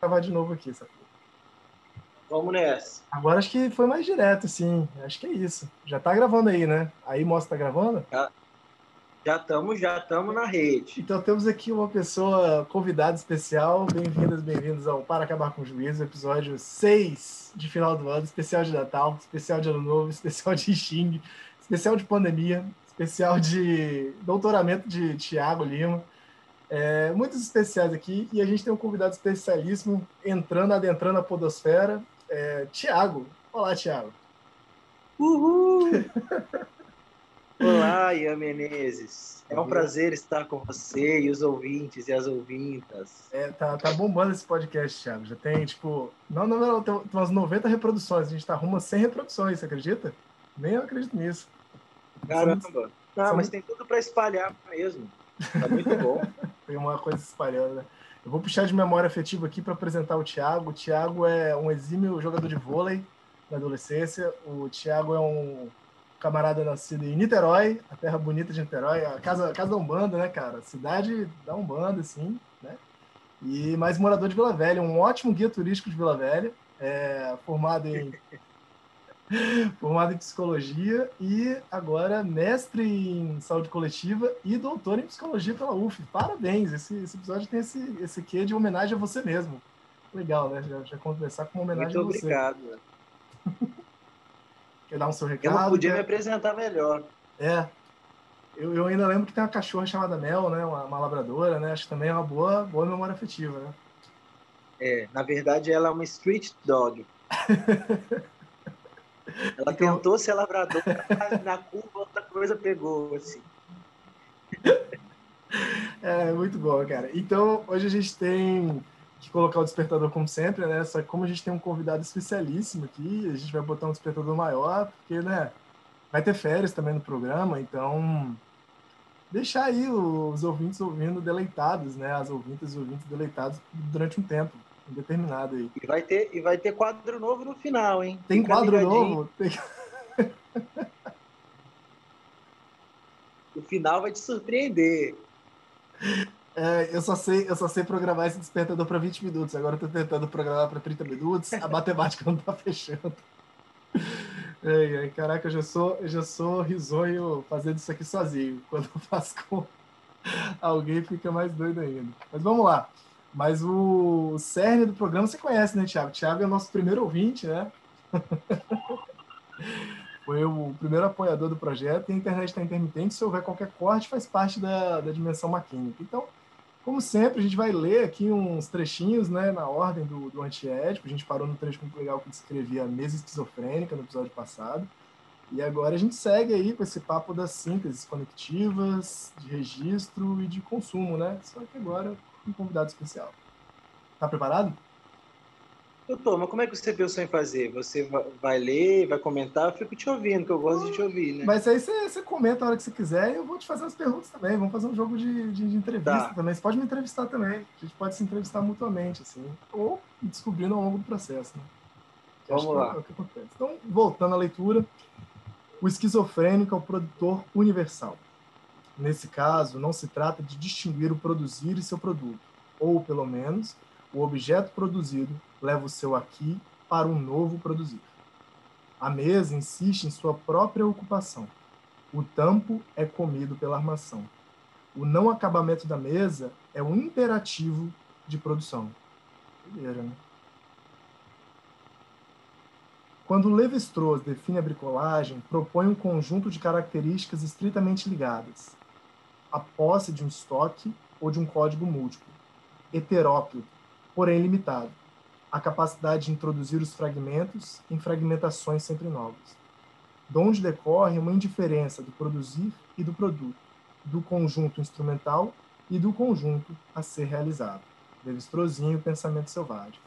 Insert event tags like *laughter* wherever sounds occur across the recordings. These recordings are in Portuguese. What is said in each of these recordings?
gravar de novo aqui, sabe? Vamos nessa. Agora acho que foi mais direto, sim. Acho que é isso. Já tá gravando aí, né? Aí mostra que tá gravando? Já estamos já estamos na rede. Então temos aqui uma pessoa convidada especial. Bem-vindas, bem-vindos ao Para Acabar com o Juízo, episódio 6 de final do ano, especial de Natal, especial de Ano Novo, *laughs* especial de Xing, especial de pandemia, especial de doutoramento de Tiago Lima. É, muitos especiais aqui e a gente tem um convidado especialíssimo entrando, adentrando a podosfera, é, Tiago. Olá, Tiago. Uhul! *laughs* Olá, Ian Menezes. É um prazer estar com você e os ouvintes e as ouvintas. É, tá, tá bombando esse podcast, Thiago. Já tem, tipo, não, não, não, tem umas 90 reproduções. A gente tá rumo a 100 reproduções, você acredita? Nem eu acredito nisso. Caramba! Não, mas tem tudo para espalhar mesmo. Tá muito *laughs* bom. tem uma coisa espalhando, né? Eu vou puxar de memória afetiva aqui para apresentar o Thiago. O Thiago é um exímio jogador de vôlei na adolescência. O Thiago é um camarada nascido em Niterói, a terra bonita de Niterói, a casa, a casa da Umbanda, né, cara? Cidade da Umbanda, assim, né? E mais morador de Vila Velha, um ótimo guia turístico de Vila Velha, é, formado em *laughs* *laughs* formado em psicologia e agora mestre em saúde coletiva e doutor em psicologia pela UF. Parabéns! Esse, esse episódio tem esse, esse quê de homenagem a você mesmo. Legal, né? Já, já começar com uma homenagem Muito a você. obrigado. *laughs* Quer dar um seu Eu recado? não podia quer- me apresentar melhor. É. Eu, eu ainda lembro que tem uma cachorra chamada Mel, né? Uma, uma labradora, né? Acho que também é uma boa, boa memória afetiva, né? É, na verdade, ela é uma street dog. *laughs* Ela Então- tentou ser lavradora, mas na curva outra coisa pegou, assim. *laughs* É, muito bom, cara. Então, hoje a gente tem que colocar o despertador como sempre, né? Só que como a gente tem um convidado especialíssimo aqui, a gente vai botar um despertador maior, porque, né? Vai ter férias também no programa, então deixar aí os ouvintes ouvindo deleitados, né? As ouvintes e os ouvintes deleitados durante um tempo indeterminado aí. E vai ter, e vai ter quadro novo no final, hein? Tem Fica quadro ligadinho. novo? Tem... *laughs* O final vai te surpreender. É, eu só sei, eu só sei programar esse despertador para 20 minutos. Agora eu tô tentando programar para 30 minutos. A *laughs* matemática não tá fechando. Ai, ai, caraca, eu já sou, eu já sou risonho fazendo isso aqui sozinho. Quando eu faço com alguém, fica mais doido ainda. Mas vamos lá. Mas o cerne do programa você conhece, né, Thiago? Thiago é o nosso primeiro ouvinte, né? *laughs* Foi o primeiro apoiador do projeto e a internet está intermitente. Se houver qualquer corte, faz parte da, da dimensão maquínica. Então, como sempre, a gente vai ler aqui uns trechinhos né, na ordem do, do antiético. A gente parou no trecho muito legal que descrevia a mesa esquizofrênica no episódio passado. E agora a gente segue aí com esse papo das sínteses conectivas, de registro e de consumo, né? Só que agora um convidado especial. Tá preparado? Eu tô, mas como é que você pensou em fazer? Você va- vai ler, vai comentar? Eu fico te ouvindo, que eu gosto de te ouvir, né? Mas aí você, você comenta a hora que você quiser e eu vou te fazer as perguntas também. Vamos fazer um jogo de, de, de entrevista Tá. também. Você pode me entrevistar também. A gente pode se entrevistar mutuamente, assim. Ou descobrindo ao longo do processo, né? Que Vamos que é- lá. É o que acontece. Então, voltando à leitura. O esquizofrênico é o produtor universal. Nesse caso, não se trata de distinguir o produzir e seu produto, ou, pelo menos, o objeto produzido leva o seu aqui para um novo produzir. A mesa insiste em sua própria ocupação. O tampo é comido pela armação. O não acabamento da mesa é um imperativo de produção. Doideira, né? Quando Levi-Strauss define a bricolagem, propõe um conjunto de características estritamente ligadas. A posse de um estoque ou de um código múltiplo. Heteróclito, porém limitado. A capacidade de introduzir os fragmentos em fragmentações sempre novas. De onde decorre uma indiferença do produzir e do produto. do conjunto instrumental e do conjunto a ser realizado. Levi-Strausszinho, Pensamento Selvagem.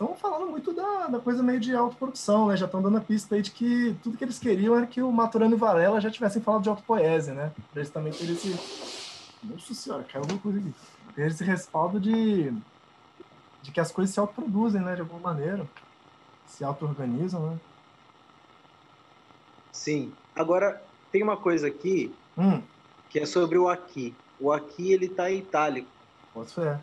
Estão falando muito da, da, coisa meio de autoprodução, né? Já estão dando a pista aí de que tudo que eles queriam era que o Maturano e Varela já tivessem falado de autopoese, né? Pra eles também terem esse... Nossa senhora, caiu alguma coisa aqui. Ter esse respaldo de, de que as coisas se autoproduzem, né? De alguma maneira. Se auto-organizam, né? Sim. Agora, tem uma coisa aqui hum. que é sobre o aqui. O aqui, ele tá em itálico. Pode ser.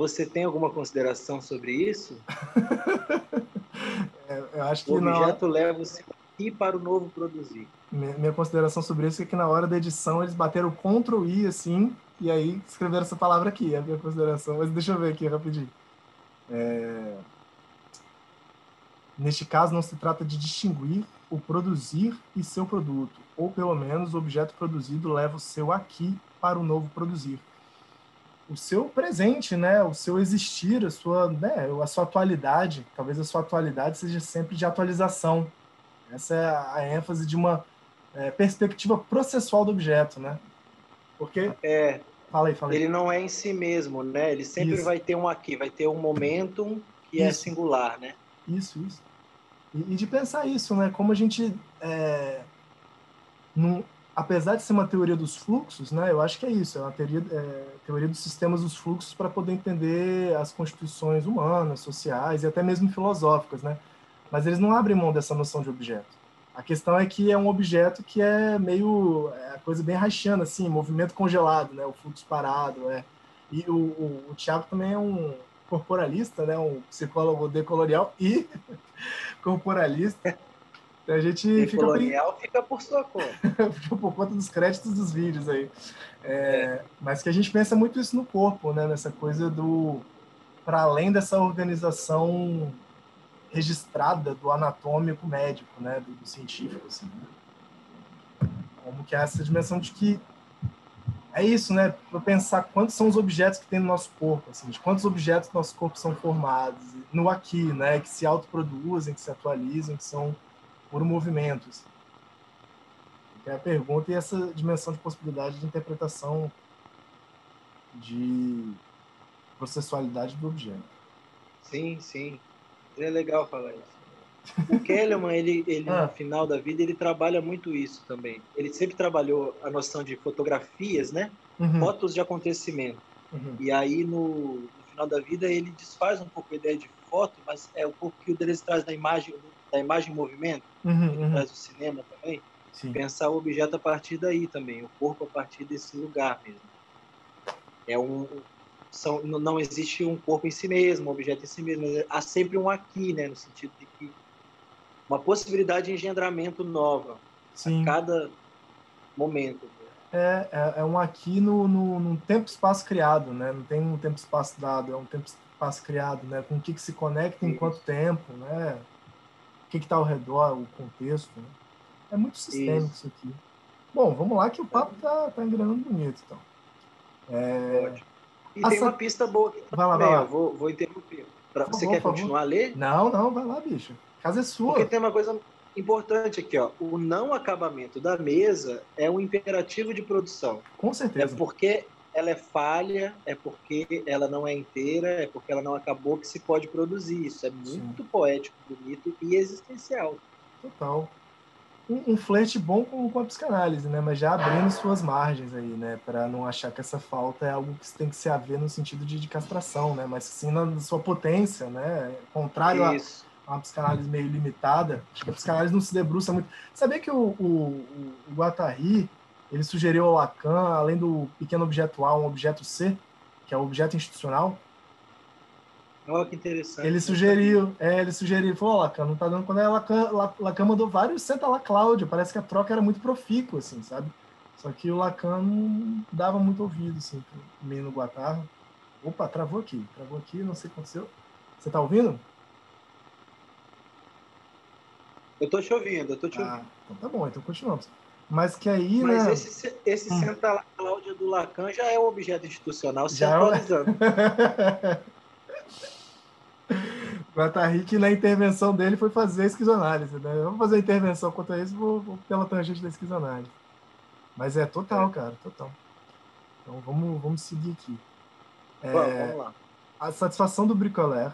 Você tem alguma consideração sobre isso? *laughs* é, eu acho que o objeto não... leva o seu aqui para o novo produzir. Minha, minha, consideração sobre isso é que na hora da edição eles bateram Ctrl I assim e aí escreveram essa palavra aqui, é a minha consideração. Mas deixa eu ver aqui rapidinho. É... Neste caso, não se trata de distinguir o produzir e seu produto, ou pelo menos o objeto produzido leva o seu aqui para o novo produzir. O seu presente, né, o seu existir, a sua, né, a sua atualidade, talvez a sua atualidade seja sempre de atualização. Essa é a ênfase de uma é, perspectiva processual do objeto, né? Porque é, fala aí, fala aí. ele não é em si mesmo, né? Ele sempre isso. vai ter um aqui, vai ter um momento que é isso. é singular, né? Isso, isso. E, e, de pensar isso, né? Como a gente, é, num, apesar de ser uma teoria dos fluxos, né? Eu acho que é isso, é uma teoria, é, teoria dos sistemas dos fluxos para poder entender as constituições humanas, sociais e até mesmo filosóficas, né? Mas eles não abrem mão dessa noção de objeto. A questão é que é um objeto que é meio é coisa bem rachando, assim, movimento congelado, né? O fluxo parado, é. E o, o, o Tiago também é um corporalista, né? Um psicólogo decolonial e *laughs* corporalista. Então a gente e fica colonial bem... fica por sua conta. *laughs* fica por conta dos créditos dos vídeos aí. É, é. Mas que a gente pensa muito isso no corpo, né? Nessa coisa do para além dessa organização registrada do anatômico médico, né? Do, do científico, assim. Né? Como que é essa dimensão de que é isso, né? Para pensar quantos são os objetos que tem no nosso corpo, assim, de quantos objetos do nosso corpo são formados no aqui, né? Que se autoproduzem, que se atualizam, que são por movimentos. É a pergunta e essa dimensão de possibilidade de interpretação de processualidade do objeto. Sim, sim. É legal falar isso. O Kellerman, ele, ele ah. no final da vida, ele trabalha muito isso também. Ele sempre trabalhou a noção de fotografias, né? Uhum. Fotos de acontecimento. Uhum. E aí, no, no, final da vida, ele desfaz um pouco a ideia de foto, mas é o pouco que o Deleuze traz da imagem, da imagem em movimento, uhum, ele uhum. traz o cinema também. Sim. Pensar o objeto a partir daí também, o corpo a partir desse lugar mesmo. É um, são, não existe um corpo em si mesmo, um objeto em si mesmo, há sempre um aqui, né, no sentido de que uma possibilidade de engendramento nova Sim. a cada momento. É, é, é um aqui no, no, no tempo-espaço criado, né? Não tem um tempo-espaço dado, é um tempo-espaço criado, né? Com o que, que se conecta em quanto tempo, né? O que está ao redor, o contexto. Né? É muito sistêmico isso. isso. aqui. Bom, vamos lá que o papo tá, tá engrenando bonito, então. É... Pode. E tem uma pista boa aqui vai lá, vai lá. Vou, vou interromper. Pra... Você quer continuar a ler? Não, não, vai lá, bicho. A casa é sua. Porque tem uma coisa importante aqui, ó. O não acabamento da mesa é um imperativo de produção. Com certeza. É porque ela é falha, é porque ela não é inteira, é porque ela não acabou que se pode produzir. Isso é muito Sim. poético, bonito e existencial. Total. Um, um flerte bom com, com a psicanálise, né? Mas já abrindo suas margens aí, né? Para não achar que essa falta é algo que tem que se haver no sentido de, de castração, né? Mas sim na sua potência, né? Contrário Isso. a uma psicanálise meio limitada. Acho que a psicanálise não se debruça muito. Sabia que o, o, o Guattari, ele sugeriu ao Lacan, além do pequeno objeto A, um objeto C, que é o objeto institucional? Olha que interessante. Ele sugeriu, é, ele sugeriu, falou, Lacan, não tá dando quando é Lacan, Lacan mandou vários senta lá, Cláudia, parece que a troca era muito profícua, assim, sabe? Só que o Lacan não dava muito ouvido, assim, pro menino Guattari. Opa, travou aqui, travou aqui, não sei o que aconteceu. Você tá ouvindo? Eu tô te ouvindo, eu tô te ah, ouvindo. Então tá bom, então continuamos. Mas que aí, Mas né? esse, esse hum. senta lá, Cláudia do Lacan já é um objeto institucional se já é atualizando. *laughs* É... Guattari, na intervenção dele, foi fazer a esquizoanálise. Né? Vamos fazer a intervenção quanto a isso, vou, vou pela tangente da esquizoanálise. Mas é total, cara, total. Então vamos, vamos seguir aqui. É, Vamos, vamos lá. a satisfação do bricolé,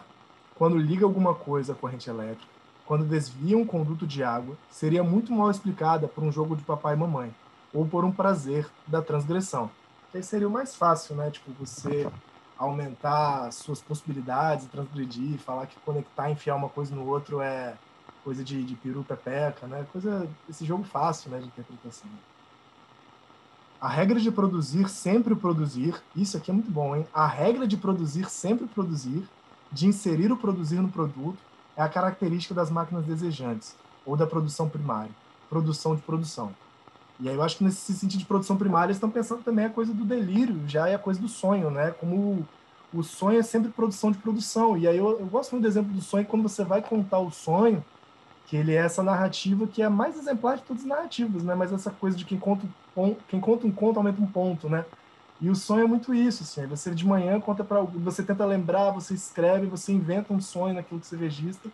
quando liga alguma coisa à corrente elétrica, quando desvia um conduto de água, seria muito mal explicada por um jogo de papai e mamãe, ou por um prazer da transgressão. Que aí seria o mais fácil, né? Tipo, você aumentar suas possibilidades, transgredir, falar que conectar, enfiar uma coisa no outro é coisa de, de peru pepeca, né? Coisa, esse jogo fácil, né, de interpretação. A regra de produzir sempre produzir, isso aqui é muito bom, hein? A regra de produzir sempre produzir, de inserir o produzir no produto, é a característica das máquinas desejantes, ou da produção primária, produção de produção. E aí eu acho que nesse sentido de produção primária, eles estão pensando também a coisa do delírio, já é a coisa do sonho, né? Como o, sonho é sempre produção de produção. E aí eu, eu gosto muito do exemplo do sonho, quando você vai contar o sonho, que ele é essa narrativa que é a mais exemplar de todas as narrativas, né? Mas essa coisa de quem conta, um, quem conta um conto aumenta um ponto, né? E o sonho é muito isso, assim. Você de manhã conta para você tenta lembrar, você escreve, você inventa um sonho naquilo que você registra,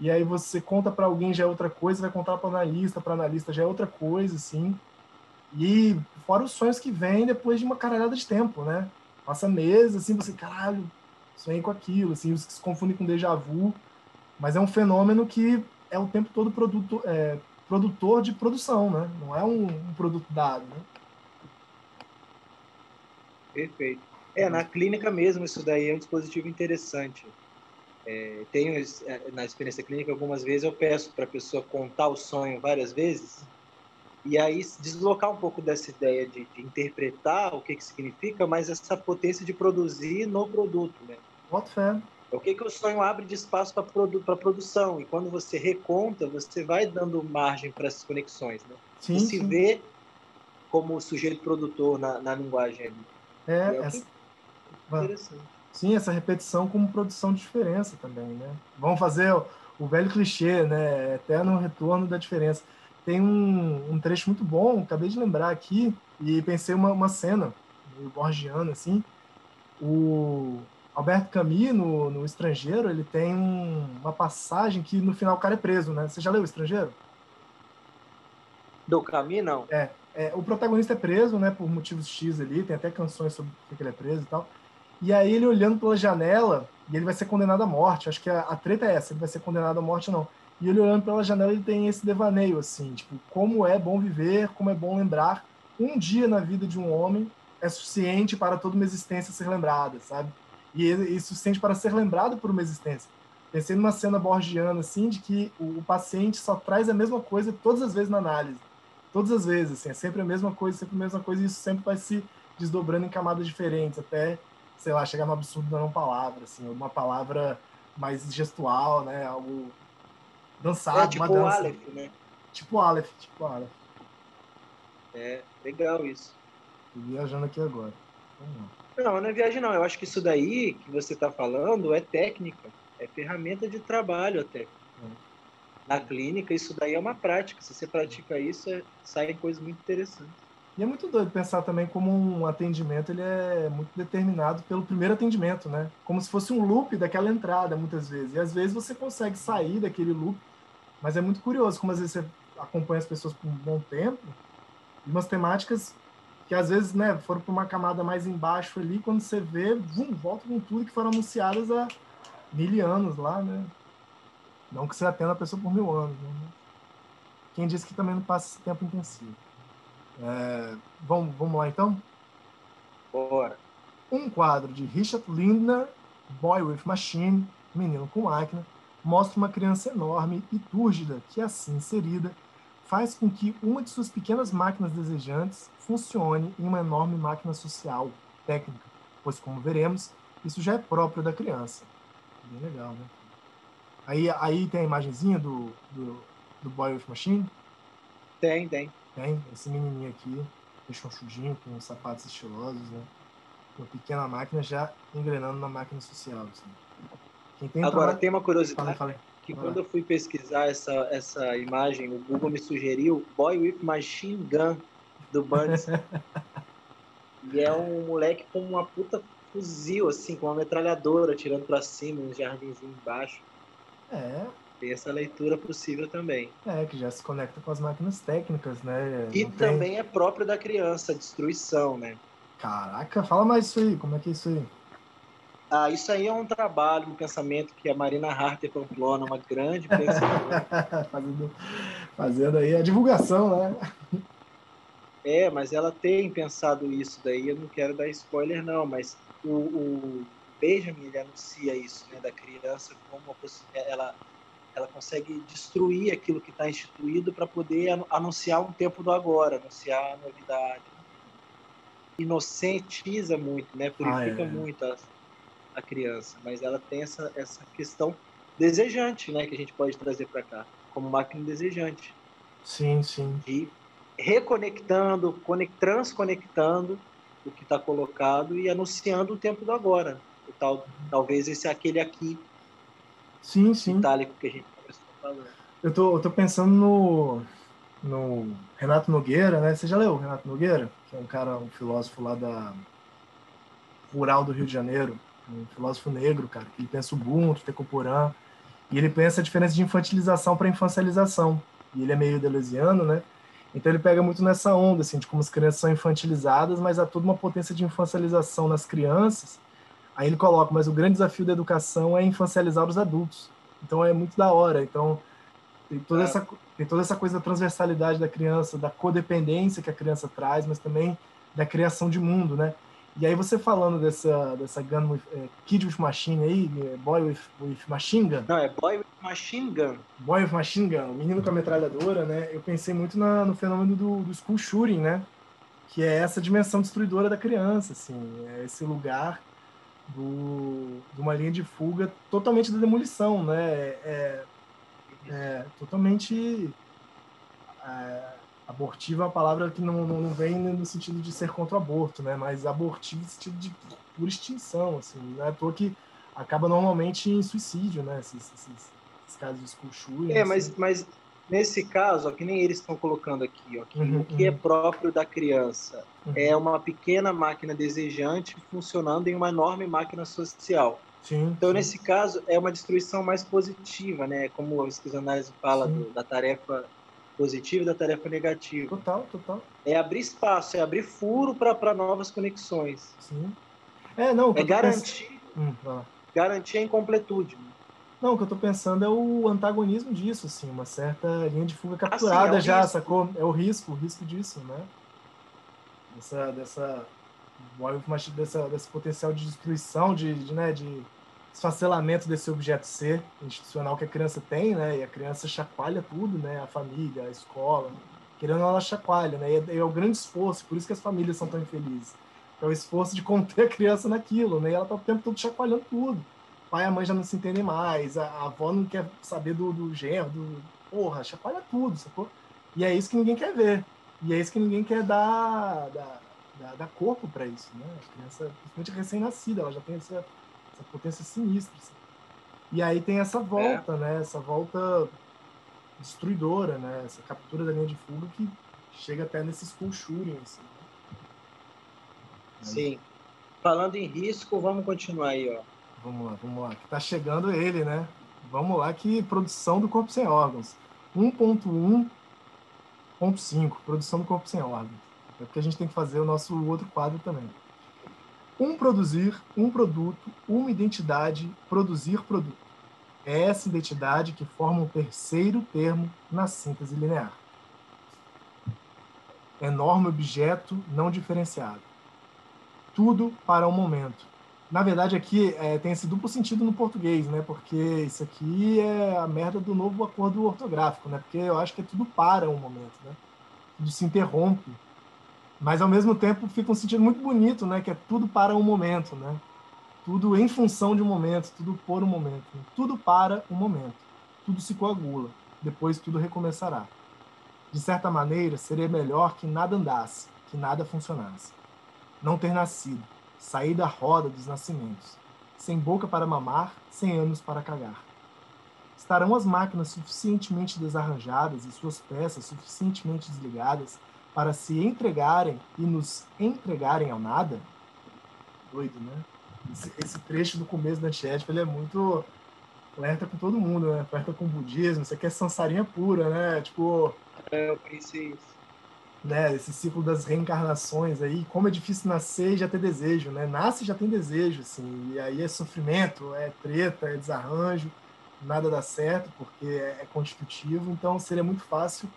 e aí você conta para alguém já é outra coisa, vai contar para analista, para analista já é outra coisa, assim. E fora os sonhos que vêm depois de uma caralhada de tempo, né? Passa meses, assim, você, caralho, sonhei com aquilo, assim, se confunde com déjà vu, mas é um fenômeno que é o tempo todo produto, é, produtor de produção, né? Não é um, um produto dado, né? Perfeito. É, na clínica mesmo, isso daí é um dispositivo interessante. É, tenho, é, na experiência clínica, algumas vezes eu peço para a pessoa contar o sonho várias vezes e aí deslocar um pouco dessa ideia de, de interpretar o que, que significa, mas essa potência de produzir no produto, né? Bota fé. É o que, que o sonho abre de espaço para produ produção. E quando você reconta, você vai dando margem para essas conexões. Né? Sim, e se sim. vê como sujeito produtor na, na linguagem. É, é essa, que- Interessante. sim, essa repetição como produção de diferença também, né? Vamos fazer o, o velho clichê, né? Eterno retorno da diferença. Tem um, um trecho muito bom, acabei de lembrar aqui, e pensei uma, uma cena, meio borgiana, assim. O Alberto Camus, no, no Estrangeiro, ele tem um- uma passagem que no final o cara é preso, né? Você já leu o Estrangeiro? Do caminho, não. É, o protagonista é preso, né, por motivos X ali, tem até canções sobre por que ele é preso e tal. E aí ele olhando pela janela, e ele vai ser condenado à morte. Acho que a, a treta é essa, ele vai ser condenado à morte ou não. E ele olhando pela janela, ele tem esse devaneio, assim, tipo, como é bom viver, como é bom lembrar. Um dia na vida de um homem é suficiente para toda uma existência ser lembrada, sabe? E, e suficiente para ser lembrado por uma existência. Pensei numa cena borgiana, assim, de que o, o paciente só traz a mesma coisa todas as vezes na análise todas as vezes, assim, é sempre a mesma coisa, sempre a mesma coisa, e isso sempre vai se desdobrando em camadas diferentes, até, sei lá, chegar no absurdo da não palavra, assim, uma palavra mais gestual, né, algo dançado, é tipo uma o dança. Aleph, né? Tipo Aleph, tipo Aleph. É legal isso. Tô viajando aqui agora. Não, não é viagem, não. Eu acho que isso daí que você está falando é técnica, é ferramenta de trabalho até. Na clínica, isso daí é uma prática. Se você pratica isso, é, saem coisas muito interessantes. E é muito doido pensar também como um atendimento ele é muito determinado pelo primeiro atendimento, né? Como se fosse um loop daquela entrada, muitas vezes. E às vezes você consegue sair daquele loop, mas é muito curioso como às vezes você acompanha as pessoas por um bom tempo, e umas temáticas que às vezes, né, foram para uma camada mais embaixo ali, quando você vê, vum, volta com tudo que foram anunciadas há mil anos lá, né? Não que você atenda a pessoa por mil anos, né? Quem disse que também não passa esse tempo intensivo. É, vamos, vamos lá então? Bora. Um quadro de Richard Lindner, Boy with Machine, Menino com Máquina, mostra uma criança enorme e túrgida que, assim inserida, faz com que uma de suas pequenas máquinas desejantes funcione em uma enorme máquina social, técnica, pois, como veremos, isso já é próprio da criança. Bem legal, né? Aí, aí tem a imagenzinha do, do, do Boy with Machine, Tem, tem. tem esse menininho aqui, rechonchudinho, com sapatos estilosos, né? Uma pequena máquina já engrenando na máquina social. Assim. Quem tem Agora, trabalho- tem uma curiosidade que quando eu fui pesquisar essa, essa imagem, o Google me sugeriu Boy with Machine Gun, do Burns. *laughs* e é um moleque com uma puta fuzil, assim, com uma metralhadora tirando pra cima, um jardinzinho embaixo. É, Tem essa leitura possível também. É, que já se conecta com as máquinas técnicas, né? E Não também tem... é próprio da criança, a destruição, né? Caraca, fala mais isso aí, como é que é isso aí? Ah, isso aí é um trabalho, um pensamento que a Marina Harter Pamplona, uma grande pensadora. *laughs* fazendo, fazendo aí a divulgação, né? É, mas ela tem pensado isso daí, eu não quero dar spoiler não, mas o, o Benjamin ele anuncia isso, né, da criança como ela ela consegue destruir aquilo que está instituído para poder anunciar um tempo do agora, anunciar a novidade. Inocentiza muito, né? Purifica ah, é. muito a, a criança, mas ela tem essa, essa questão desejante, né? Que a gente pode trazer para cá, como máquina desejante. Sim, sim. De reconectando, transconectando o que está colocado e anunciando o tempo do agora. Tal, talvez esse é aquele aqui sim, sim. itálico que a gente começou falando. Eu tô, eu tô pensando no, no Renato Nogueira, né? Você já leu o Renato Nogueira? Que é um cara, um filósofo lá da rural do Rio de Janeiro, um filósofo negro, cara, que ele pensa o Ubuntu, Tecoporã, e ele pensa a diferença de infantilização para infancialização. E ele é meio deleuziano, né? Então ele pega muito nessa onda, assim, de como as crianças são infantilizadas, mas há toda uma potência de infancialização nas crianças. Aí ele coloca, mas o grande desafio da educação é infancializar os adultos. Então é muito da hora. Então tem toda, é. essa, tem toda essa coisa da transversalidade da criança, da codependência que a criança traz, mas também da criação de mundo, né? E aí você falando dessa, dessa gun with, é, Kid with Machine aí, é, Boy with, with Machine Gun. Não, é Boy with Machine Gun. Boy with Machine Gun, o menino com a metralhadora, né? Eu pensei muito na, no fenômeno do, do school shooting, né? Que é essa dimensão destruidora da criança, assim. É esse lugar do, de uma linha de fuga totalmente da demolição, né? É, é totalmente... É, abortivo é uma palavra que não, não, vem no sentido de ser contra o aborto, né? Mas abortivo no sentido de pura extinção, assim. Não é à toa que acaba normalmente em suicídio, né? Esses, esses, esses casos de school É, mas, mas nesse caso, ó, que nem eles estão colocando aqui, ó, que uhum, o que é uhum. é próprio da criança uhum. é uma pequena máquina desejante funcionando em uma enorme máquina social. Sim, então, sim. nesse caso, é uma destruição mais positiva, né? Como a psicanálise fala do, da tarefa positiva e da tarefa negativa. Total, total. É abrir espaço, é abrir furo para novas conexões. Sim. É, não, é garantir, hum, garantir a incompletude. Não, o que eu estou pensando é o antagonismo disso, assim, uma certa linha de fuga capturada ah, sim, é já, risco. sacou? É o risco, o risco disso, né? Dessa, dessa, dessa, desse potencial de destruição, de, de, né, de esfacelamento desse objeto ser institucional que a criança tem, né? E a criança chacoalha tudo, né? A família, a escola, querendo ela chacoalha, né? E é, é o grande esforço, por isso que as famílias são tão infelizes. É o esforço de conter a criança naquilo, né? E ela tá o tempo todo chacoalhando tudo. Pai e a mãe já não se entendem mais, a, a avó não quer saber do, do genro, do... Porra, chacoalha tudo, sacou? E é isso que ninguém quer ver. E é isso que ninguém quer dar, dar, dar, dar corpo para isso, né? A criança, principalmente recém-nascida, ela já tem essa essa potência sinistra. Assim. E aí tem essa volta, é. né? Essa volta destruidora, né? Essa captura da linha de fuga que chega até nesses school shooting, assim. Sim. Falando em risco, vamos continuar aí, ó. Vamos lá, vamos lá. Que tá chegando ele, né? Vamos lá, que produção do corpo sem órgãos. 1.1.5, produção do corpo sem órgãos. É porque a gente tem que fazer o nosso outro quadro também. Um produzir, um produto, uma identidade, produzir produto. É essa identidade que forma um terceiro termo na síntese linear. Enorme objeto não diferenciado. Tudo para o momento. Na verdade, aqui é, tem esse duplo sentido no português, né? Porque isso aqui é a merda do novo acordo ortográfico, né? Porque eu acho que é tudo para um momento, né? Tudo se interrompe mas ao mesmo tempo fica um sentido muito bonito, né? Que é tudo para um momento, né? Tudo em função de um momento, tudo por um momento, né? tudo para um momento, tudo se coagula, depois tudo recomeçará. De certa maneira, seria melhor que nada andasse, que nada funcionasse. Não ter nascido, sair da roda dos nascimentos, sem boca para mamar, sem anos para cagar. Estarão as máquinas suficientemente desarranjadas e suas peças suficientemente desligadas para se entregarem e nos entregarem ao nada, doido, né? Esse, esse trecho do começo da Antiético, ele é muito flerta com todo mundo, né? Flerta com o budismo, isso aqui é sansarinha pura, né? Tipo. É, eu pensei isso. Né, esse ciclo das reencarnações aí, como é difícil nascer e já ter desejo, né? Nasce e já tem desejo, assim, e aí é sofrimento, é treta, é desarranjo, nada dá certo porque é, é constitutivo, então seria muito fácil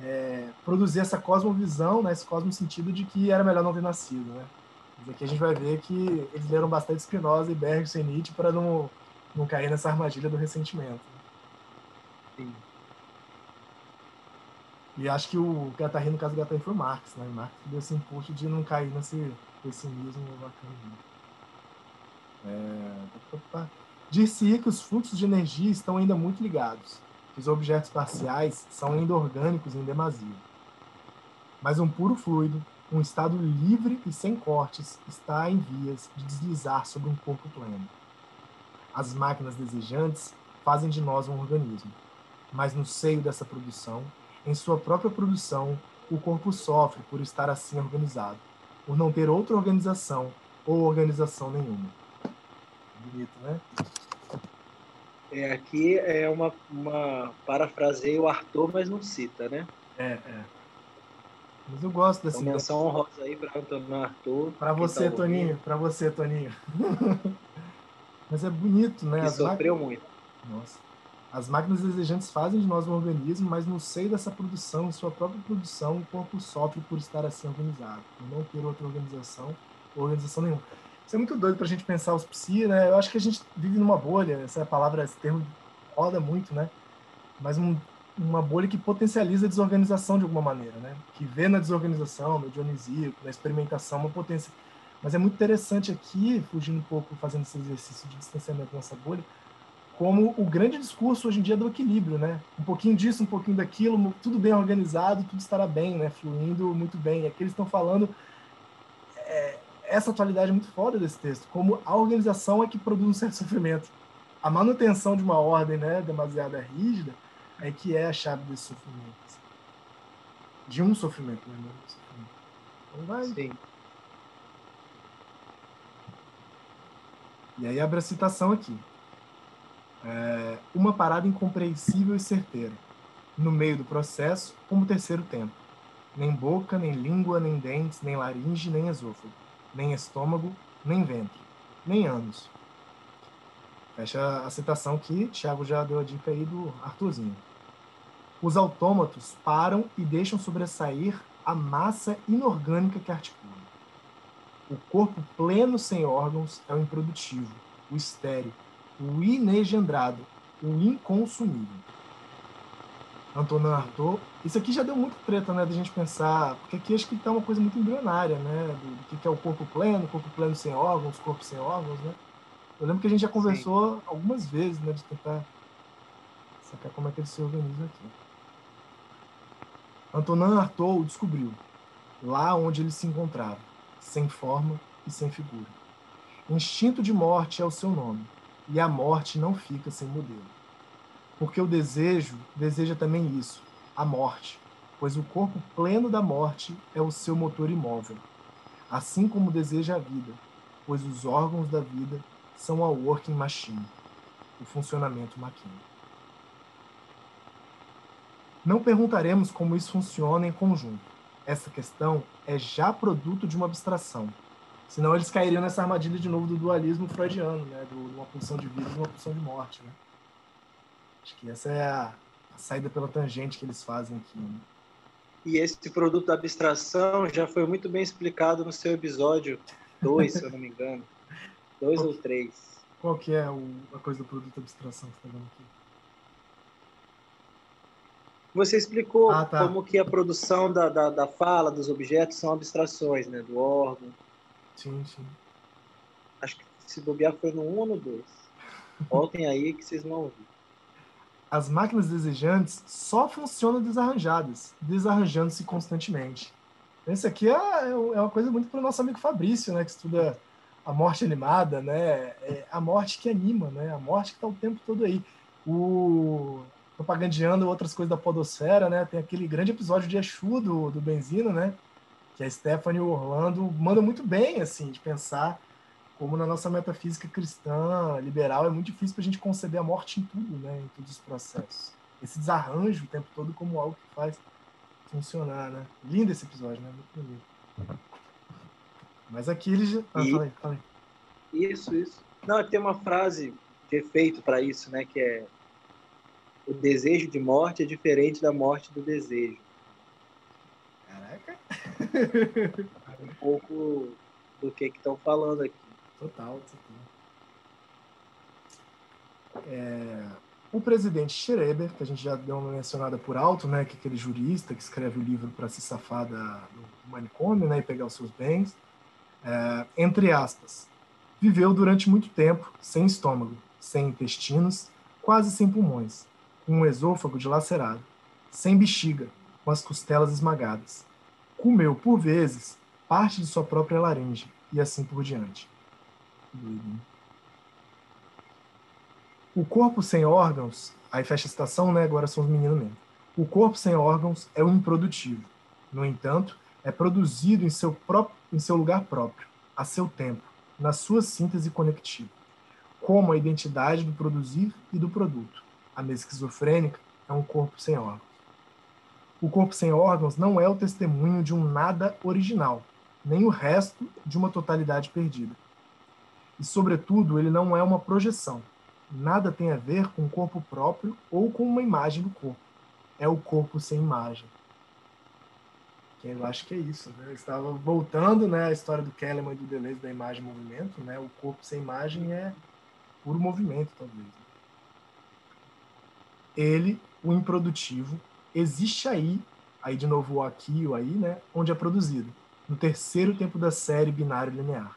é, produzir essa cosmovisão, né, esse cosmo sentido de que era melhor não ter nascido, né? Mas aqui a gente vai ver que eles leram bastante Spinoza e Bergson e Nietzsche para não, não cair nessa armadilha do ressentimento. Sim. E acho que o Guattari, no caso do foi o Marx, né? Marx deu esse impulso de não cair nesse pessimismo bacana. É... Dir-se-ia que os fluxos de energia estão ainda muito ligados, que os objetos parciais são ainda orgânicos em demasia. Mas um puro fluido, um estado livre e sem cortes, está em vias de deslizar sobre um corpo pleno. As máquinas desejantes fazem de nós um organismo, mas no seio dessa produção em sua própria produção, o corpo sofre por estar assim organizado, por não ter outra organização ou organização nenhuma. Bonito, né? É, aqui é uma, uma parafraseia o Arthur, mas não cita, né? É, é. Mas eu gosto dessa. Então, menção honrosa aí para Antônio Arthur. Para você, tá Toninho. Para você, Toninho. *laughs* mas é bonito, né? Que sofreu muito. Nossa. As máquinas desejantes fazem de nós um organismo, mas no seio dessa produção, em sua própria produção, o corpo sofre por estar assim organizado, por não ter outra organização organização nenhuma. Isso é muito doido para a gente pensar os psi, né? Eu acho que a gente vive numa bolha, essa palavra, esse termo roda muito, né? Mas um, uma bolha que potencializa a desorganização de alguma maneira, né? Que vê na desorganização, no dionisíaco, na experimentação, uma potência. Mas é muito interessante aqui, fugindo um pouco, fazendo esse exercício de distanciamento nessa bolha, como o grande discurso hoje em dia do equilíbrio, né? Um pouquinho disso, um pouquinho daquilo, tudo bem organizado, tudo estará bem, né? Fluindo muito bem. E aqui eles estão falando é, essa atualidade é muito foda desse texto, como a organização é que produz um certo *laughs* sofrimento. A manutenção de uma ordem, né, demasiado rígida, é que é a chave desse sofrimento. De um sofrimento, né? Então vai. Sim. E aí abre a citação aqui é, uma parada incompreensível e certeira, no meio do processo, como terceiro tempo. Nem boca, nem língua, nem dentes, nem laringe, nem esôfago, nem estômago, nem ventre, nem ânus. Fecha a citação que Tiago já deu a dica aí do Arthurzinho. Os autômatos param e deixam sobressair a massa inorgânica que articula. O corpo pleno sem órgãos é o improdutivo, o estéril, o inegendrado, o inconsumível. Antonin Artaud. Isso aqui já deu muito treta, né, da gente pensar, porque aqui acho que está uma coisa muito embrionária, né, do, do que é o corpo pleno, corpo pleno sem órgãos, corpo sem órgãos, né. Eu lembro que a gente já conversou Sim. algumas vezes, né, de tentar sacar como é que ele se organiza aqui. Antonin Artaud descobriu, lá onde ele se encontrava, sem forma e sem figura. Instinto de morte é o seu nome e a morte não fica sem modelo. Porque o desejo deseja também isso, a morte, pois o corpo pleno da morte é o seu motor imóvel, assim como deseja a vida, pois os órgãos da vida são a working machine, o funcionamento maquina. Não perguntaremos como isso funciona em conjunto. Essa questão é já produto de uma abstração, Senão eles cairiam nessa armadilha de novo do dualismo freudiano, né? De uma pulsão de vida e uma pulsão de morte, né? Acho que essa é a, a saída pela tangente que eles fazem aqui. Né? E esse produto da abstração já foi muito bem explicado no seu episódio 2, se eu não me engano. 2 ou 3. Qual que é o, a coisa do produto da abstração que você está vendo aqui? Você explicou ah, tá. como que a produção da, da, da fala, dos objetos, são abstrações, né? Do órgão. Sim, sim. Acho que se bobear foi no 1 ou no 2. Voltem aí que vocês vão ouvir. As máquinas desejantes só funcionam desarranjadas, desarranjando-se constantemente. Esse aqui é, é, é uma coisa muito para o nosso amigo Fabrício, né, que estuda a morte animada, né? É a morte que anima, né? A morte que está o tempo todo aí. O propagandeando outras coisas da podosfera, né? Tem aquele grande episódio de Exu do, do Benzina, né? Que a Stephanie Orlando manda muito bem, assim, de pensar como na nossa metafísica cristã, liberal, é muito difícil para a gente conceber a morte em tudo, né, em todos os processos. Esse desarranjo o tempo todo como algo que faz funcionar, né? Lindo esse episódio, né? Muito bonito. Mas aqui ele já... Ah, E- falei, falei. Isso, isso. Não, tem uma frase de efeito para isso, né? Que é o desejo de morte é diferente da morte do desejo. Caraca. Um pouco do que estão falando aqui. Total, total. É, o presidente Schreber, que a gente já deu uma mencionada por alto, né, que é aquele jurista que escreve o livro para se safar da, do manicômio né, e pegar os seus bens, é, entre aspas, viveu durante muito tempo sem estômago, sem intestinos, quase sem pulmões, com um esôfago dilacerado, sem bexiga, com as costelas esmagadas. Comeu, por vezes, parte de sua própria laringe e assim por diante. O corpo sem órgãos, aí fecha a citação, né? Agora são os meninos mesmo. O corpo sem órgãos é o improdutivo. No entanto, é produzido em seu, próprio, em seu lugar próprio, a seu tempo, na sua síntese conectiva, como a identidade do produzir e do produto. A mesa esquizofrênica é um corpo sem órgãos. O corpo sem órgãos não é o testemunho de um nada original, nem o resto de uma totalidade perdida. E, sobretudo, ele não é uma projeção. Nada tem a ver com o corpo próprio ou com uma imagem do corpo. É o corpo sem imagem. Eu acho que é isso. Né? Eu estava voltando né, à história do Kellerman e do Deleuze da imagem e movimento. Né? O corpo sem imagem é puro movimento, talvez. Ele, o improdutivo, existe aí, aí de novo o aqui o aí, né, onde é produzido, no terceiro tempo da série binário linear.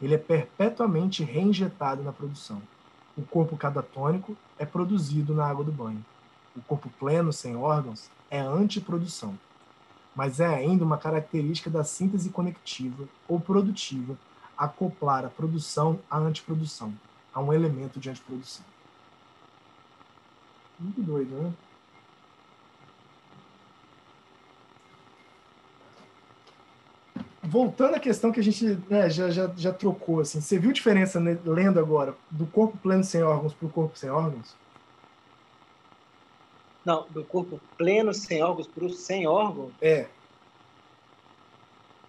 Ele é perpetuamente reinjetado na produção. O corpo catatônico é produzido na água do banho. O corpo pleno, sem órgãos, é antiprodução. Mas é ainda uma característica da síntese conectiva ou produtiva acoplar a produção à antiprodução, a um elemento de antiprodução. Muito doido, né? Voltando à questão que a gente né, já, já, já trocou, assim, você viu diferença né, lendo agora do corpo pleno sem órgãos para o corpo sem órgãos? Não, do corpo pleno sem órgãos para o sem órgãos? É.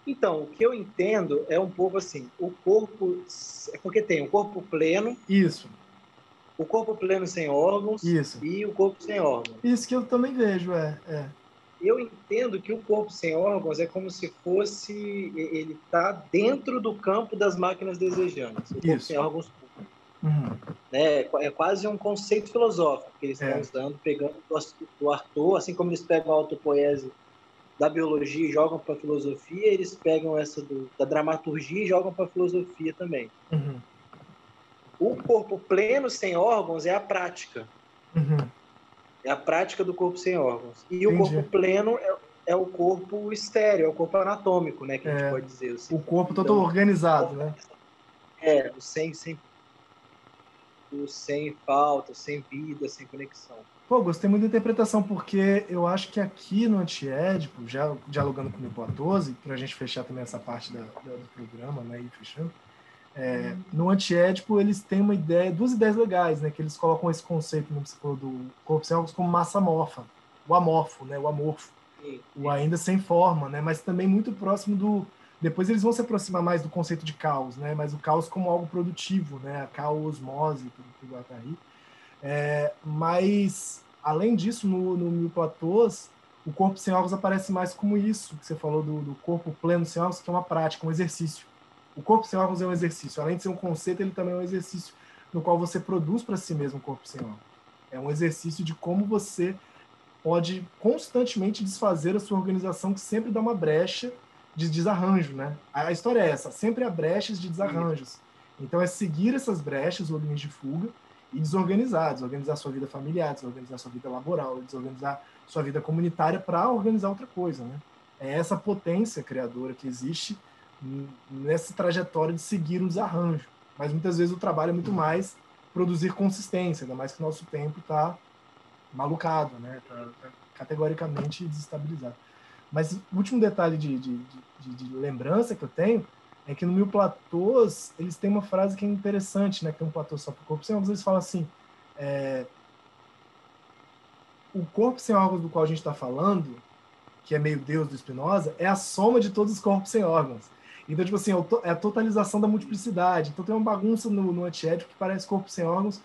Então, o que eu entendo é um pouco assim, o corpo... É porque tem o corpo pleno... Isso. O corpo pleno sem órgãos Isso. e o corpo sem órgãos. Isso que eu também vejo, é. é. Eu entendo que o corpo sem órgãos é como se fosse ele está dentro do campo das máquinas desejantes. O corpo Isso. sem órgãos Uhum. né? É quase um conceito filosófico que eles É. estão usando, pegando do, do Arthur, assim como eles pegam a autopoese da biologia e jogam para a filosofia, eles pegam essa do, da dramaturgia e jogam para a filosofia também. Uhum. O corpo pleno sem órgãos é a prática. Uhum. É a prática do corpo sem órgãos. E o Entendi. corpo pleno é, é o corpo estéreo, é o corpo anatômico, né? Que a gente É. pode dizer. assim. O corpo todo Então, organizado, né? É, o sem, sem, o sem falta, o sem vida, sem conexão. Pô, gostei muito da interpretação, porque eu acho que aqui no Antiédipo, já dialogando com o Hipotose, para a gente fechar também essa parte da, da- do programa, né, e fechando, é, no Antiédipo eles têm uma ideia, duas ideias legais, né, que eles colocam esse conceito, você falou, do corpo sem órgãos como massa amorfa, o amorfo, né, o amorfo, Sim, o ainda sem forma, né, mas também muito próximo do... Depois eles vão se aproximar mais do conceito de caos, né, mas o caos como algo produtivo, né, a caosmose, tudo que o Guattari. É, mas, além disso, no, no Mil Platôs, o corpo sem órgãos aparece mais como isso, que você falou do, do corpo pleno sem órgãos, que é uma prática, um exercício. O corpo sem órgãos é um exercício. Além de ser um conceito, ele também é um exercício no qual você produz para si mesmo um corpo sem órgãos. É um exercício de como você pode constantemente desfazer a sua organização, que sempre dá uma brecha de desarranjo, né? A história é essa, sempre há brechas de desarranjos. Então é seguir essas brechas, ou linhas de fuga, e desorganizar, desorganizar sua vida familiar, desorganizar sua vida laboral, desorganizar sua vida comunitária para organizar outra coisa, né? É essa potência criadora que existe nessa trajetória de seguir o desarranjo. Mas muitas vezes o trabalho é muito mais produzir consistência, ainda mais que o nosso tempo está malucado, né? Tá, tá categoricamente desestabilizado. Mas o último detalhe de, de, de, de lembrança que eu tenho é que no Mil Platôs eles têm uma frase que é interessante, né? Que tem um platô só para o corpo sem órgãos, eles falam assim: é, o corpo sem órgãos do qual a gente está falando, que é meio Deus do Spinoza, é a soma de todos os corpos sem órgãos. Então, tipo assim, é, é a totalização da multiplicidade. Então tem uma bagunça no, no antiético que parece corpo sem órgãos,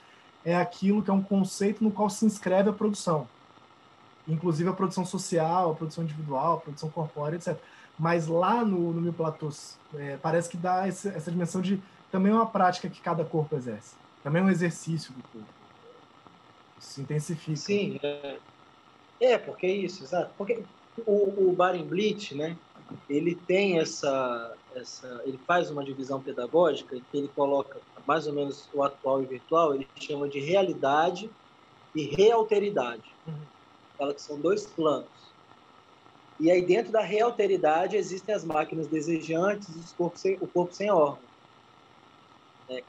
é aquilo que é um conceito no qual se inscreve a produção. Inclusive a produção social, a produção individual, a produção corpórea, etc. Mas lá no, no Platôs, é, parece que dá essa, essa dimensão de também é uma prática que cada corpo exerce. Também é um exercício do corpo. Isso se intensifica. Sim, é, é porque é isso, exato. Porque o, o Barenblit, né, ele tem essa, essa, ele faz uma divisão pedagógica que ele coloca mais ou menos o atual e virtual, ele chama de realidade e realteridade. Uhum. Fala que são dois planos. E aí, dentro da realteridade, existem as máquinas desejantes os corpos sem, o corpo sem órgão. É,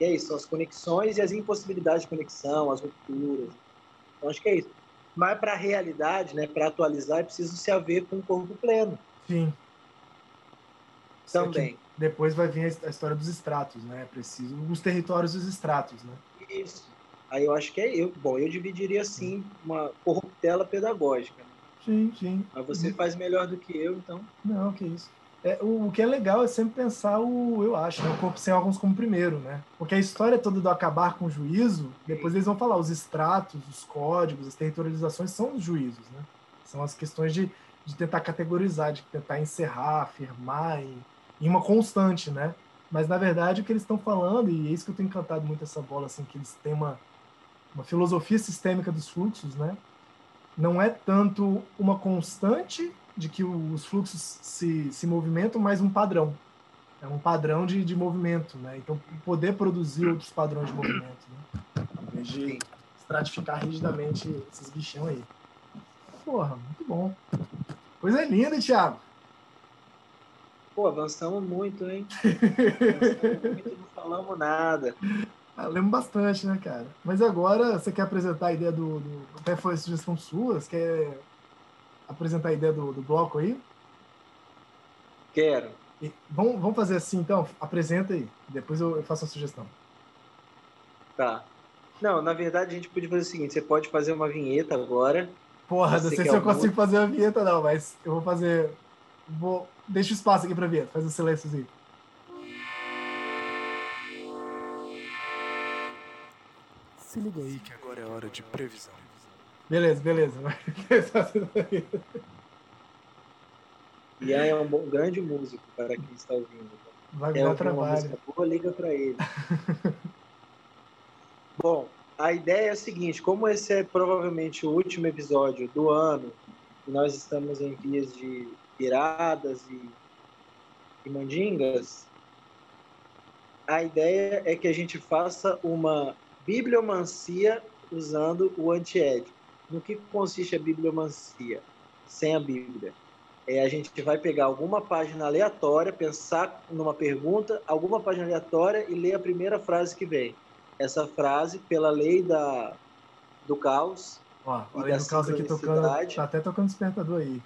e é isso, são as conexões e as impossibilidades de conexão, as rupturas. Então, acho que é isso. Mas, para a realidade, né, para atualizar, é preciso se haver com o corpo pleno. Sim. Também. Depois vai vir a história dos estratos, né? É preciso os territórios dos estratos, né? Isso. Aí eu acho que é eu. Bom, eu dividiria assim uma corruptela pedagógica. Né? Sim, sim. Mas você uhum. faz melhor do que eu, então. Não, que isso. É, o, o, que é legal é sempre pensar o, eu acho, né, o corpo sem órgãos como primeiro, né? Porque a história toda do acabar com o juízo, depois eles vão falar, os extratos, os códigos, as territorializações são os juízos, né? São as questões de, de tentar categorizar, de tentar encerrar, afirmar em, em uma constante, né? Mas na verdade o que eles estão falando, e é isso que eu tenho encantado muito essa bola, assim, que eles têm uma, uma filosofia sistêmica dos fluxos, né? não é tanto uma constante de que os fluxos se, se movimentam, mas um padrão. É um padrão de, de movimento, né? Então, poder produzir outros padrões de movimento, né? Em vez de estratificar rigidamente esses bichão aí. Porra, muito bom. Coisa linda, Thiago. Pô, avançamos muito, hein? *laughs* avançamos muito, não falamos nada. Ah, lembro bastante, né, cara? Mas agora você quer apresentar a ideia do. do até foi a sugestão sua? Você quer apresentar a ideia do, do bloco aí? Quero. E, vamos, vamos fazer assim, então? Apresenta aí. Depois eu, eu faço a sugestão. Tá. Não, na verdade a gente podia fazer o seguinte: você pode fazer uma vinheta agora. Porra, não sei se eu consigo fazer uma vinheta, não, mas eu vou fazer. Vou... Deixa o espaço aqui pra vinheta, faz um silênciozinho. Se liga aí que agora é hora de previsão. Beleza, beleza. Ian é um bom, grande músico para quem está ouvindo. Vai é dar trabalho. Boa, liga para ele. *laughs* bom, a ideia é a seguinte: como esse é provavelmente o último episódio do ano, nós estamos em vias de viradas e, e mandingas, a ideia é que a gente faça uma bibliomancia usando o antiédipo. No que consiste a bibliomancia? Sem a Bíblia. É, a gente vai pegar alguma página aleatória, pensar numa pergunta, alguma página aleatória e ler a primeira frase que vem. Essa frase, pela lei da, do caos. Ó, olha do caos aqui tocando. Tá até tocando despertador aí.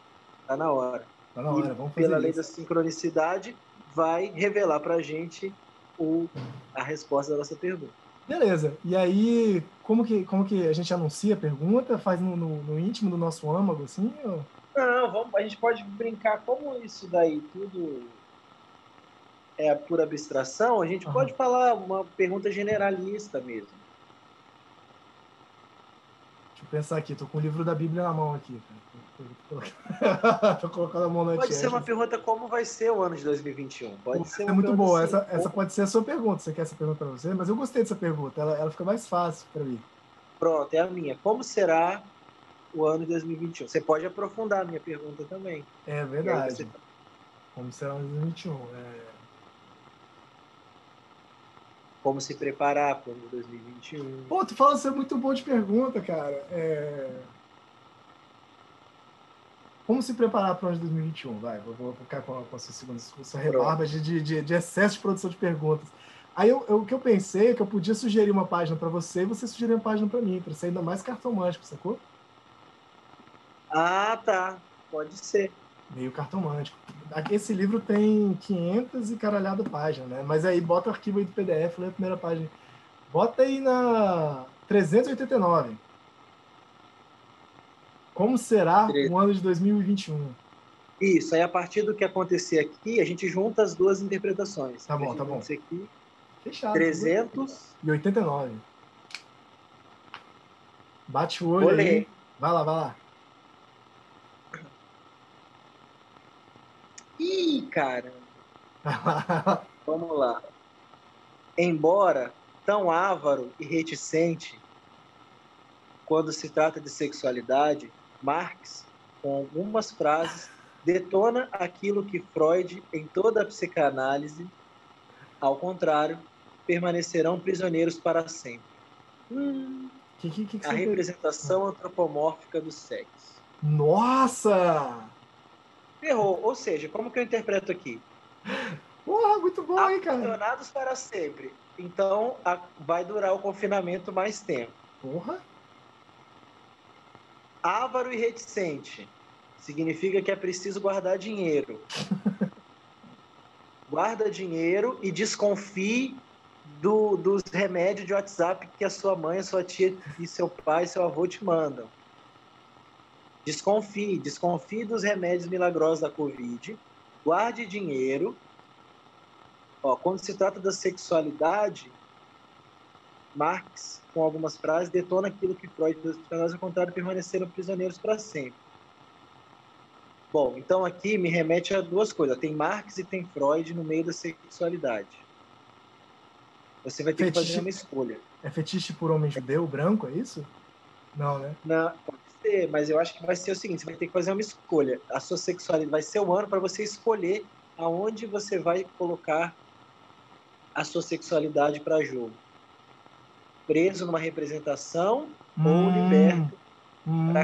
Tá na hora. Tá na hora, e vamos fazer Pela isso. lei da sincronicidade, vai revelar pra gente o, a resposta da nossa pergunta. Beleza. E aí, como que, como que a gente anuncia a pergunta? Faz no, no, no íntimo do nosso âmago, assim? Ou... Não, vamos, a gente pode brincar como isso daí tudo é por abstração, a gente uhum. pode falar uma pergunta generalista mesmo. Deixa eu pensar aqui, tô com o livro da Bíblia na mão aqui. *laughs* tô colocando a mão na Pode ser uma pergunta como vai ser o ano de 2021. Pode, pode ser, ser muito boa. Assim, essa, essa pode ser a sua pergunta. Você quer essa pergunta para você? Mas eu gostei dessa pergunta. Ela, ela fica mais fácil para mim. Pronto, é a minha. Como será o ano de 2021? Você pode aprofundar a minha pergunta também. É verdade. Você... Como será o ano de 2021? É como se preparar para o ano de 2021. Pô, tu fala ser muito bom de pergunta, cara. É... Como se preparar para o ano de 2021? Vai, vou, vou ficar com, com essa segunda sua rebarba de, de, de, excesso de produção de perguntas. Aí eu, eu, o que eu pensei é que eu podia sugerir uma página para você e você sugerir uma página para mim, para ser ainda mais cartomântico, sacou? Ah, tá. Pode ser. Meio cartomântico. Esse livro tem 500 e caralhada páginas, né? Mas aí bota o arquivo aí do PDF, lê a primeira página. Bota aí na 389. Como será o ano de 2021? Isso, aí a partir do que acontecer aqui, a gente junta as duas interpretações. Tá bom, tá bom. Aqui, Fechado. 389. Bate o olho ler. aí. Vai lá, vai lá. Ih, cara. *laughs* Vamos lá. Embora tão ávaro e reticente quando se trata de sexualidade, Marx, com algumas frases, detona aquilo que Freud, em toda a psicanálise, ao contrário, permanecerão prisioneiros para sempre. Hum, Que, que, que a fez? representação antropomórfica do sexo. Nossa! Errou. Ou seja, como que eu interpreto aqui? Porra, muito bom, hein, cara? Aprisionados para sempre. Então, a- vai durar o confinamento mais tempo. Porra. Ávaro e reticente significa que é preciso guardar dinheiro. *laughs* Guarda dinheiro e desconfie do- dos remédios de WhatsApp que a sua mãe, a sua tia e seu pai, seu avô te mandam. Desconfie, desconfie dos remédios milagrosos da Covid. Guarde dinheiro. Ó, quando se trata da sexualidade, Marx, com algumas frases, detona aquilo que Freud e os psicanalistas, ao contrário, permaneceram prisioneiros para sempre. Bom, então aqui me remete a duas coisas. Tem Marx e tem Freud no meio da sexualidade. Você vai ter que Fetiche. fazer uma escolha. É fetiche por homem judeu branco, é isso? Não, né? Não, ser, mas eu acho que vai ser o seguinte: você vai ter que fazer uma escolha. A sua sexualidade vai ser o ano para você escolher aonde você vai colocar a sua sexualidade para jogo. Preso numa representação ou Hum, liberto hum,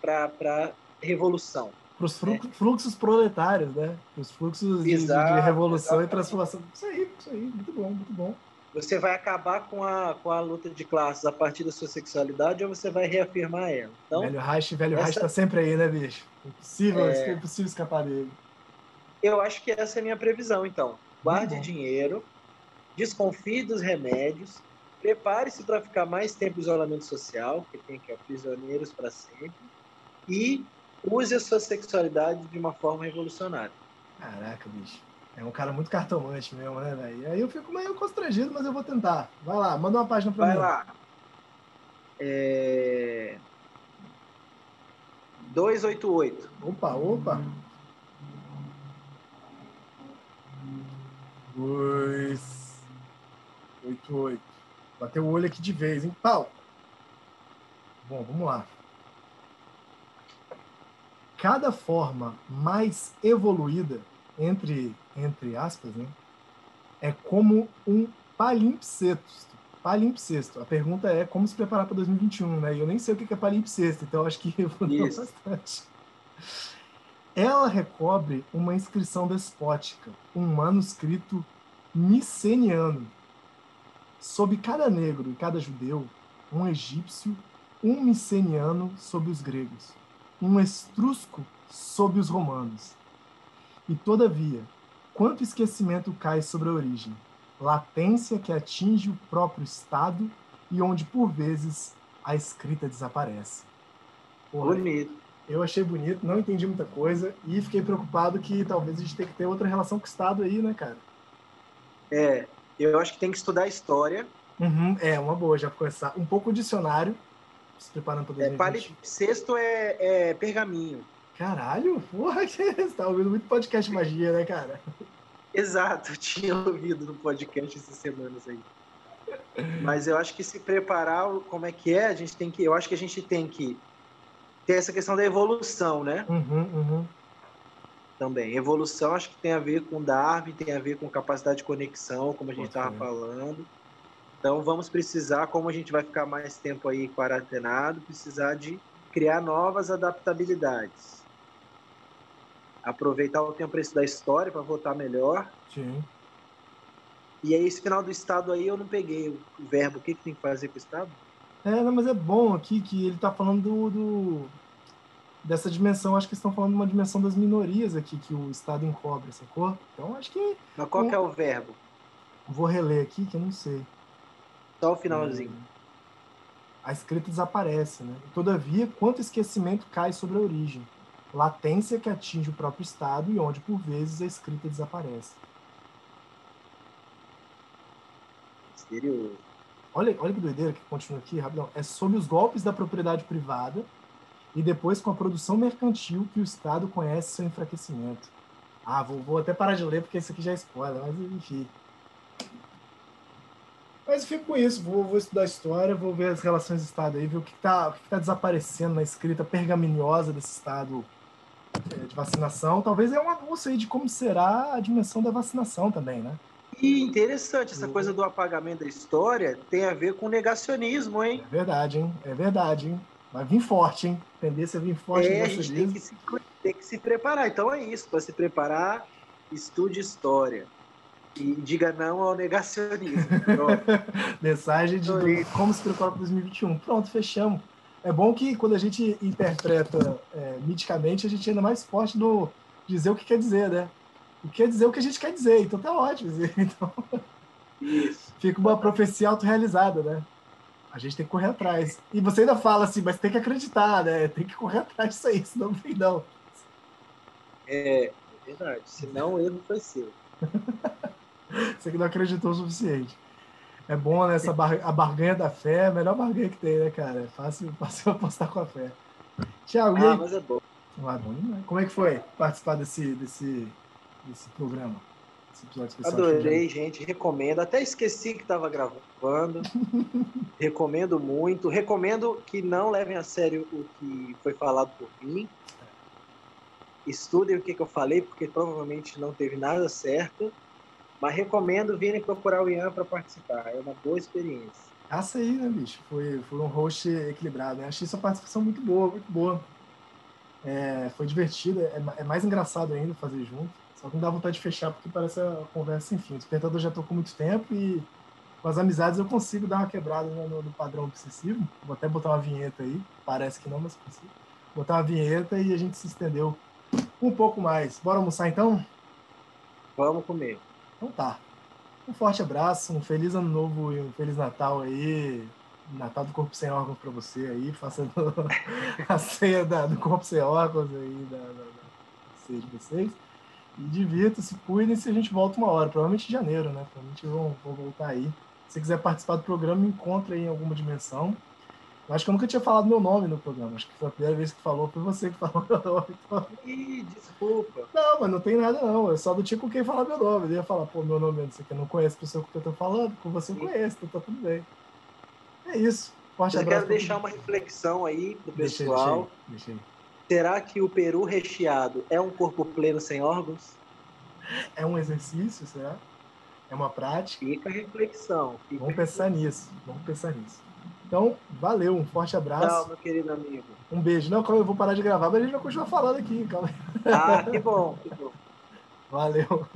para revolução. pros flu- fluxos proletários, né? Os fluxos de, de- de Exato, revolução e transformação. Isso aí, isso aí, muito bom, muito bom. Você vai acabar com a, com a luta de classes a partir da sua sexualidade ou você vai reafirmar ela? Então, velho Reich, velho Reich essa- tá sempre aí, né, bicho? Impossível, É. impossível escapar dele. eu acho que essa é a minha previsão. Então, guarde bom. dinheiro, desconfie dos remédios, prepare-se para ficar mais tempo em isolamento social, que tem aqui, ó, prisioneiros para sempre, e use a sua sexualidade de uma forma revolucionária. Caraca, bicho. É um cara muito cartomante mesmo, né, velho? Aí eu fico meio constrangido, mas eu vou tentar. Vai lá, manda uma página pra Vai mim. lá. É... 288. Opa, opa. Dois. Oito, oito. Bateu o olho aqui de vez, hein? Pau. Bom, vamos lá. Cada forma mais evoluída, entre, entre aspas, né? É como um palimpsesto. Palimpsesto. A pergunta é como se preparar para 2021, né? E eu nem sei o que é palimpsesto, então acho que *laughs* dar Isso. bastante. Ela recobre uma inscrição despótica, um manuscrito miceniano. Sob cada negro e cada judeu, um egípcio, um miceniano sob os gregos, um estrusco sob os romanos. E todavia, quanto esquecimento cai sobre a origem, latência que atinge o próprio estado e onde por vezes a escrita desaparece. Porra, Bonito. eu achei bonito, não entendi muita coisa e fiquei preocupado que talvez a gente tenha que ter outra relação com o Estado aí, né, cara? É, eu acho que tem que estudar história. Uhum, é, uma boa, já começar. Um pouco o dicionário, se preparando para É, 2020. palimpsesto é, é pergaminho. Caralho, porra, *laughs* você tá ouvindo muito podcast magia, né, cara? Exato, tinha ouvido no podcast essas semanas aí. Mas eu acho que se preparar, como é que é, a gente tem que. Eu acho que a gente tem que ter essa questão da evolução, né? Uhum, uhum. Também. Evolução acho que tem a ver com Darwin, tem a ver com capacidade de conexão, como a gente estava falando. Então vamos precisar, como a gente vai ficar mais tempo aí quarentenado, precisar de criar novas adaptabilidades. Aproveitar o tempo para estudar história, para votar melhor. Sim. E aí, esse final do Estado aí, eu não peguei o verbo. O que, que tem que fazer com o Estado? É, não, mas é bom aqui que ele tá falando do, do, dessa dimensão, acho que estão falando de uma dimensão das minorias aqui que o Estado encobre, sacou? Então acho que. Mas qual que é o verbo? Vou reler aqui que eu não sei. Só o finalzinho. A escrita desaparece, né? Todavia, quanto esquecimento cai sobre a origem? Latência que atinge o próprio Estado e onde, por vezes, a escrita desaparece. Misterioso. Olha, olha que doideira que continua aqui, rapidão. É sob os golpes da propriedade privada e depois com a produção mercantil que o Estado conhece seu enfraquecimento. Ah, vou, vou até parar de ler porque isso aqui já é spoiler, mas enfim. Mas fico com isso, vou, vou estudar história, vou ver as relações do Estado aí, ver o que está tá desaparecendo na escrita pergaminhosa desse Estado de vacinação. Talvez é um anúncio aí de como será a dimensão da vacinação também, né? E interessante, essa coisa do apagamento da história tem a ver com negacionismo, hein? É verdade, hein? É verdade, hein? Vai vir forte, hein? Tendência a vir forte é, a gente tem que, se, tem que se preparar. Então é isso, para se preparar, estude história. E diga não ao negacionismo. *laughs* Mensagem de do, como se preparar para 2021. Pronto, fechamos. É bom que quando a gente interpreta é, miticamente, a gente é ainda mais forte no dizer o que quer dizer, né? E quer dizer o que a gente quer dizer, então tá ótimo. *laughs* Então, Isso. fica uma profecia autorrealizada, né? A gente tem que correr atrás. E você ainda fala assim, mas tem que acreditar, né? Tem que correr atrás disso aí, senão não tem não. É, é verdade. Senão o erro foi seu. *laughs* você que não acreditou o suficiente. É bom, né? Essa bar... a barganha da fé é a melhor barganha que tem, né, cara? É fácil, *laughs* fácil apostar com a fé. Tiago, ah, mas é bom. Ah, bom Como é que foi participar desse, desse, desse programa? Adorei, gente. Recomendo. Até esqueci que estava gravando. *laughs* recomendo muito. Recomendo que não levem a sério o que foi falado por mim. Estudem o que, que eu falei, porque provavelmente não teve nada certo. Mas recomendo virem procurar o Ian para participar. É uma boa experiência. Essa aí, né, bicho? Foi, foi um host equilibrado. Né? Achei sua participação muito boa, muito boa. É, foi divertida. É, é mais engraçado ainda fazer junto. Só que não dá vontade de fechar porque parece a conversa sem fim. O despertador já estou com muito tempo e com as amizades eu consigo dar uma quebrada no, no, padrão obsessivo. Vou até botar uma vinheta aí. Parece que não, mas consigo. Botar uma vinheta e a gente se estendeu um pouco mais. Bora almoçar então? Vamos comer. Então tá. Um forte abraço, um feliz ano novo e um feliz Natal aí. Natal do Corpo Sem Órgãos para você aí, faça *laughs* a ceia da, do Corpo Sem Órgãos aí, da, da, da ceia de vocês. E divirta-se, cuidem-se a gente volta uma hora, provavelmente em janeiro, né? Provavelmente vão, voltar aí. Se quiser participar do programa, me encontre aí em alguma dimensão. Eu acho que eu nunca tinha falado meu nome no programa. Acho que foi a primeira vez que falou, foi você que falou meu nome. Então... Ih, desculpa. Não, mas não tem nada não. É só do tipo quem falar meu nome. Eu ia falar, pô, meu nome é não sei que. Não conheço a pessoa que eu tô falando. Com você eu conheço, então tá tudo bem. É isso. Forte eu quero deixar uma reflexão aí pro pessoal. Deixa aí. Será que o peru recheado é um corpo pleno sem órgãos? É um exercício, será? É uma prática? Fica a reflexão. Fica Vamos pensar nisso. Vamos pensar nisso. Então, valeu, um forte abraço. Tchau, meu querido amigo. Um beijo. Não, calma, eu vou parar de gravar, mas a gente vai continuar falando aqui, calma. Ah, que bom, que bom. Valeu.